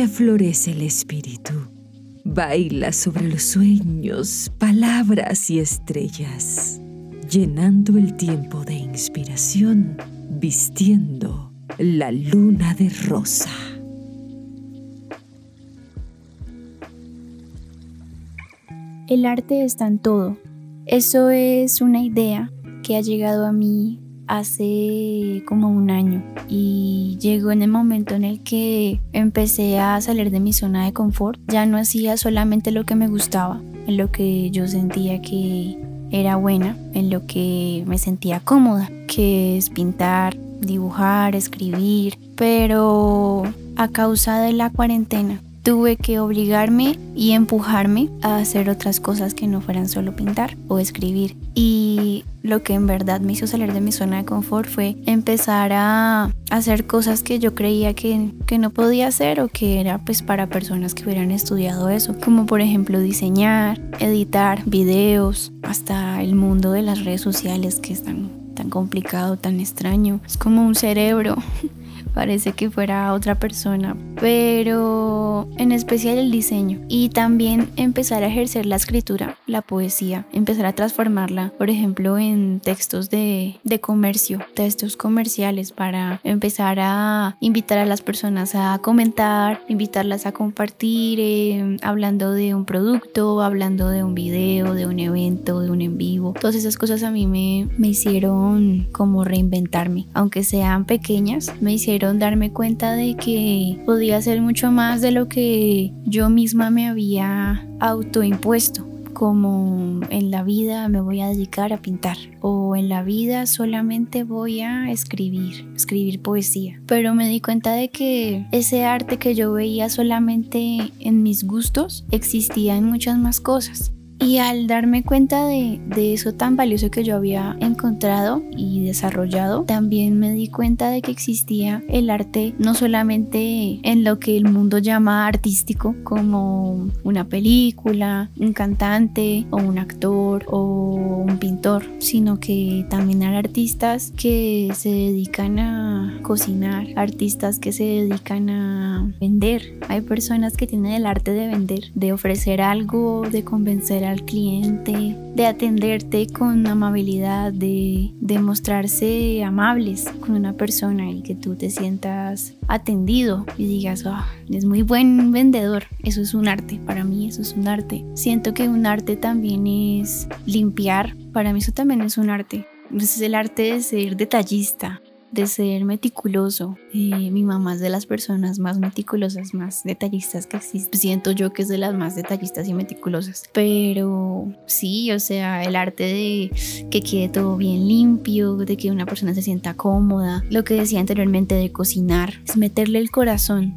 florece el espíritu. Baila sobre los sueños, palabras y estrellas, llenando el tiempo de inspiración, vistiendo la luna de rosa. El arte está en todo. Eso es una idea que ha llegado a mí hace como un año y llegó en el momento en el que empecé a salir de mi zona de confort. Ya no hacía solamente lo que me gustaba, en lo que yo sentía que era buena, en lo que me sentía cómoda, que es pintar, dibujar, escribir, pero a causa de la cuarentena tuve que obligarme y empujarme a hacer otras cosas que no fueran solo pintar o escribir. Y lo que en verdad me hizo salir de mi zona de confort fue empezar a hacer cosas que yo creía que, que no podía hacer o que era pues para personas que hubieran estudiado eso, como por ejemplo diseñar, editar videos, hasta el mundo de las redes sociales que es tan, tan complicado, tan extraño. Es como un cerebro parece que fuera otra persona, pero en especial el diseño y también empezar a ejercer la escritura, la poesía, empezar a transformarla, por ejemplo, en textos de, de comercio, textos comerciales para empezar a invitar a las personas a comentar, invitarlas a compartir, eh, hablando de un producto, hablando de un video, de un evento, de un en vivo. Todas esas cosas a mí me, me hicieron como reinventarme, aunque sean pequeñas, me hicieron darme cuenta de que podía hacer mucho más de lo que yo misma me había autoimpuesto como en la vida me voy a dedicar a pintar o en la vida solamente voy a escribir, escribir poesía. Pero me di cuenta de que ese arte que yo veía solamente en mis gustos existía en muchas más cosas. Y al darme cuenta de, eso tan valioso que yo había encontrado y desarrollado, también me di cuenta de que existía el arte no solamente en lo que el mundo llama artístico, como una película, un cantante o un actor o un pintor, sino que también hay artistas que se dedican a cocinar, artistas que se dedican a vender. Hay personas que tienen el arte de vender, de ofrecer algo, de convencer a al cliente, de atenderte con amabilidad, de, demostrarse mostrarse amables con una persona y que tú te sientas atendido y digas, oh, es muy buen vendedor. Eso es un arte, para mí eso es un arte. Siento que un arte también es limpiar, para mí eso también es un arte. Es el arte de ser detallista, de ser meticuloso. Eh, mi mamá es de las personas más meticulosas, más detallistas que existen. Siento yo que es de las más detallistas y meticulosas. Pero sí, o sea, el arte de que quede todo bien limpio, de que una persona se sienta cómoda. Lo que decía anteriormente de cocinar, es meterle el corazón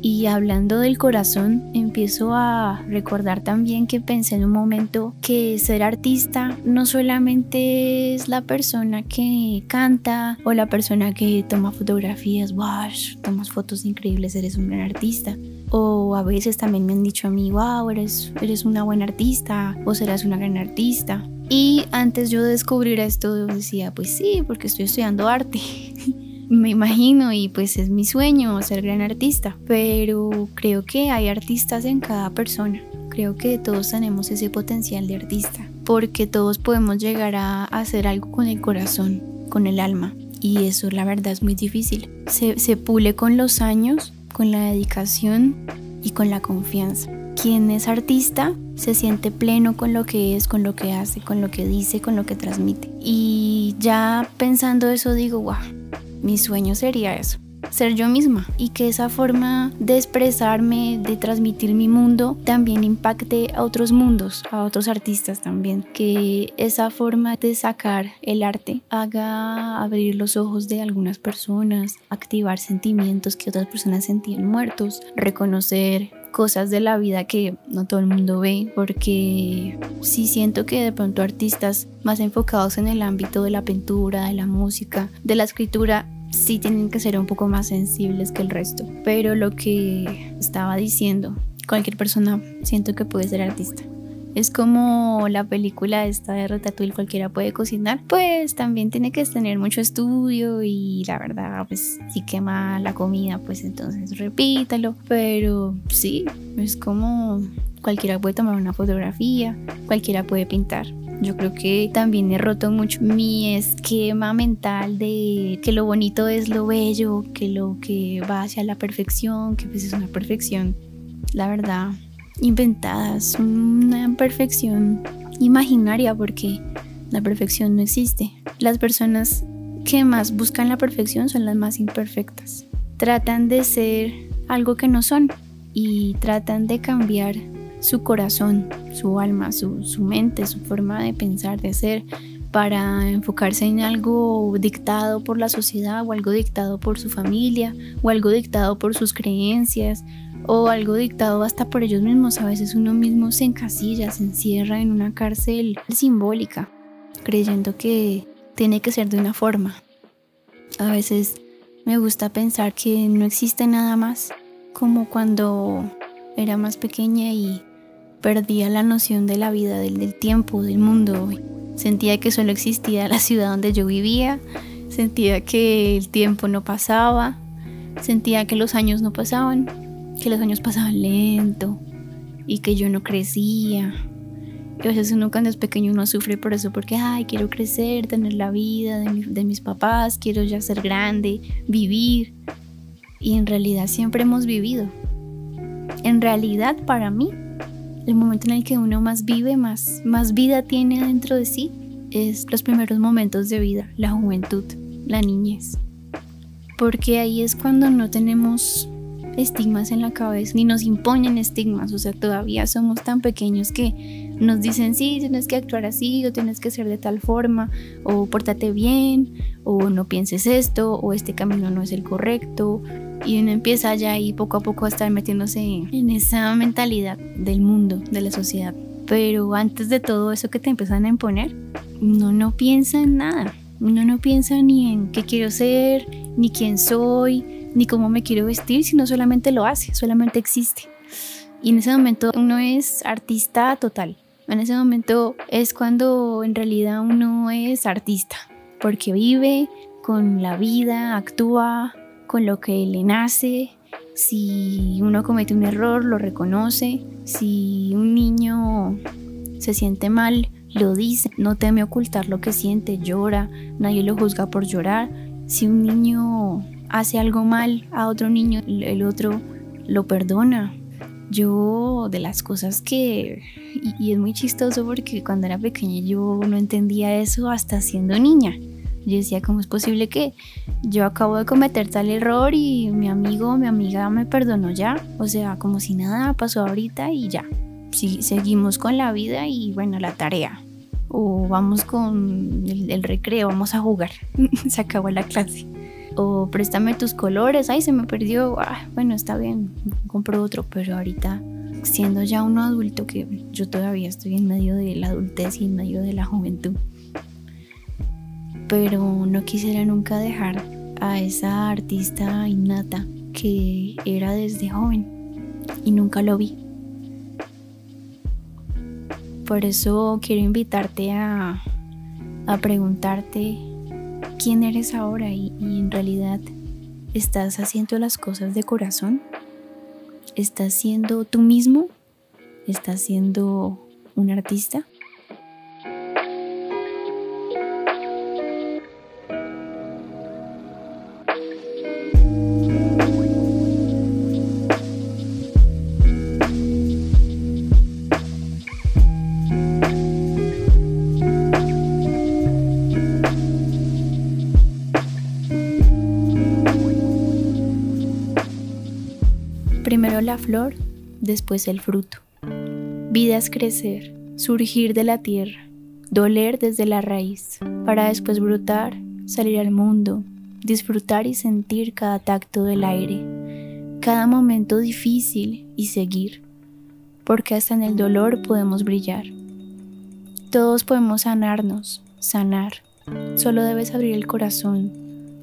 y hablando del corazón, empiezo a recordar también que pensé en un momento que ser artista no solamente es la persona que canta o la persona que toma fotografías, wow, tomas fotos increíbles, eres un gran artista. O a veces también me han dicho a mí, wow, eres, eres una buena artista o serás una gran artista. Y antes yo de descubrir esto decía, pues sí, porque estoy estudiando arte. Me imagino y pues es mi sueño ser gran artista, pero creo que hay artistas en cada persona. Creo que todos tenemos ese potencial de artista, porque todos podemos llegar a hacer algo con el corazón, con el alma, y eso la verdad es muy difícil. Se, se pule con los años, con la dedicación y con la confianza. Quien es artista se siente pleno con lo que es, con lo que hace, con lo que dice, con lo que transmite. Y ya pensando eso digo, wow, mi sueño sería eso, ser yo misma y que esa forma de expresarme, de transmitir mi mundo, también impacte a otros mundos, a otros artistas también. Que esa forma de sacar el arte haga abrir los ojos de algunas personas, activar sentimientos que otras personas sentían muertos, reconocer cosas de la vida que no todo el mundo ve, porque sí siento que de pronto artistas más enfocados en el ámbito de la pintura, de la música, de la escritura, sí tienen que ser un poco más sensibles que el resto. Pero lo que estaba diciendo, cualquier persona siento que puede ser artista. Es como la película esta de Ratatouille, cualquiera puede cocinar. Pues también tiene que tener mucho estudio y la verdad, pues si quema la comida, pues entonces repítalo. Pero sí, es como cualquiera puede tomar una fotografía, cualquiera puede pintar. Yo creo que también he roto mucho mi esquema mental de que lo bonito es lo bello, que lo que va hacia la perfección, que pues es una perfección, la verdad, inventada, es una perfección imaginaria porque la perfección no existe. Las personas que más buscan la perfección son las más imperfectas. Tratan de ser algo que no son y tratan de cambiar su corazón, su alma, su, mente, su forma de pensar, de ser, para enfocarse en algo dictado por la sociedad o algo dictado por su familia o algo dictado por sus creencias o algo dictado hasta por ellos mismos. A veces uno mismo se encasilla, se encierra en una cárcel simbólica, creyendo que tiene que ser de una forma. A veces me gusta pensar que no existe nada más, como cuando era más pequeña y Perdía la noción de la vida, del, tiempo, del mundo. Sentía que solo existía la ciudad donde yo vivía, sentía que el tiempo no pasaba, sentía que los años no pasaban, que los años pasaban lento y que yo no crecía. Y a veces uno cuando es pequeño uno sufre por eso, porque, ay, quiero crecer, tener la vida de, mis papás, quiero ya ser grande, vivir. Y en realidad siempre hemos vivido. En realidad para mí el momento en el que uno más vive, más, más vida tiene dentro de sí, es los primeros momentos de vida, la juventud, la niñez. Porque ahí es cuando no tenemos estigmas en la cabeza, ni nos imponen estigmas, o sea, todavía somos tan pequeños que nos dicen, sí, tienes que actuar así, o tienes que ser de tal forma, o pórtate bien, o no pienses esto, o este camino no es el correcto, y uno empieza ya ahí poco a poco a estar metiéndose en esa mentalidad del mundo, de la sociedad. Pero antes de todo eso que te empiezan a imponer, uno no piensa en nada. Uno no piensa ni en qué quiero ser, ni quién soy, ni cómo me quiero vestir, sino solamente lo hace, solamente existe. Y en ese momento uno es artista total. En ese momento es cuando en realidad uno es artista, porque vive con la vida, actúa, con lo que le nace. Si uno comete un error, lo reconoce. Si un niño se siente mal, lo dice. No teme ocultar lo que siente, llora. Nadie lo juzga por llorar. Si un niño hace algo mal a otro niño, el otro lo perdona. Yo de las cosas que... Y, es muy chistoso porque cuando era pequeña yo no entendía eso hasta siendo niña. Yo decía, ¿cómo es posible que yo acabo de cometer tal error y mi amigo mi amiga me perdonó ya? O sea, como si nada pasó ahorita y ya. Si seguimos con la vida y bueno, la tarea. O vamos con el, recreo, vamos a jugar. se acabó la clase. O préstame tus colores, ay, se me perdió. Ah, bueno, está bien, compro otro, pero ahorita siendo ya uno adulto que yo todavía estoy en medio de la adultez y en medio de la juventud pero no quisiera nunca dejar a esa artista innata que era desde joven y nunca lo vi. Por eso quiero invitarte a, preguntarte quién eres ahora y, en realidad estás haciendo las cosas de corazón. ¿Estás siendo tú mismo? ¿Estás siendo un artista? Flor, después el fruto. Vida es crecer, surgir de la tierra, doler desde la raíz, para después brotar, salir al mundo, disfrutar y sentir cada tacto del aire, cada momento difícil y seguir, porque hasta en el dolor podemos brillar. Todos podemos sanarnos, sanar. Solo debes abrir el corazón,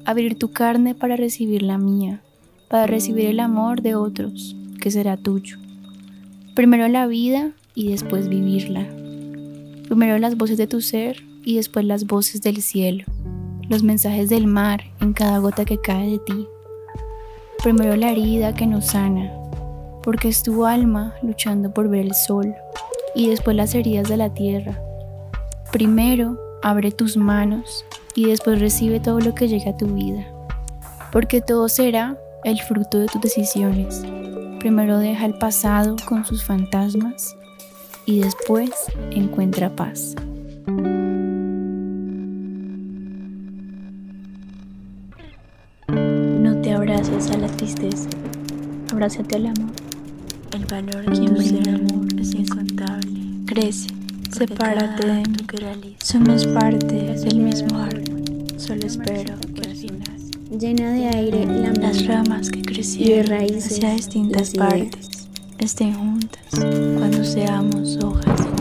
abrir tu carne para recibir la mía, para recibir el amor de otros, será tuyo. Primero la vida y después vivirla. Primero las voces de tu ser y después las voces del cielo, los mensajes del mar en cada gota que cae de ti. Primero la herida que nos sana, porque es tu alma luchando por ver el sol, y después las heridas de la tierra. Primero abre tus manos y después recibe todo lo que llega a tu vida, porque todo será el fruto de tus decisiones. Primero deja el pasado con sus fantasmas y después encuentra paz. No te abraces a la tristeza, abrázate al amor. El valor que brinda el amor es incontable. Crece, sepárate de mí. Somos parte del mismo árbol. Solo espero llena de aire la las ramas que crecieron raíces hacia distintas partes estén juntas cuando seamos hojas